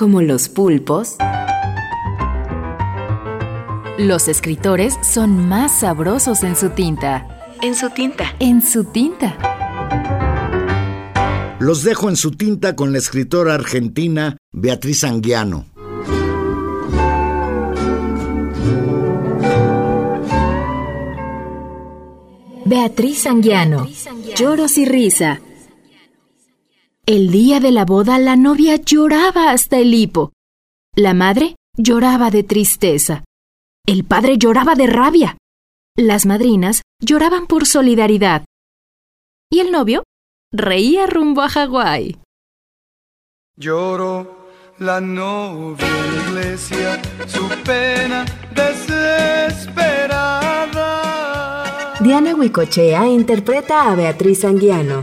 Como los pulpos, los escritores son más sabrosos en su tinta. En su tinta. En su tinta. Los dejo en su tinta con la escritora argentina Beatriz Anguiano. Beatriz Anguiano. Lloros y risa. El día de la boda la novia lloraba hasta el hipo. La madre lloraba de tristeza. El padre lloraba de rabia. Las madrinas lloraban por solidaridad. Y el novio reía rumbo a Hawái. Lloró la novia en la iglesia, su pena desesperada. Diana Huicochea interpreta a Beatriz Anguiano.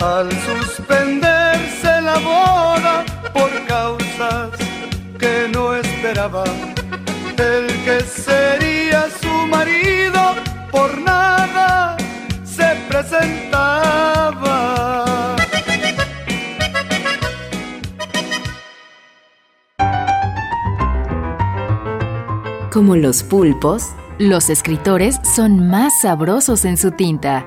Al suspenderse la boda por causas que no esperaba, el que sería su marido por nada se presentaba. Como los pulpos, los escritores son más sabrosos en su tinta.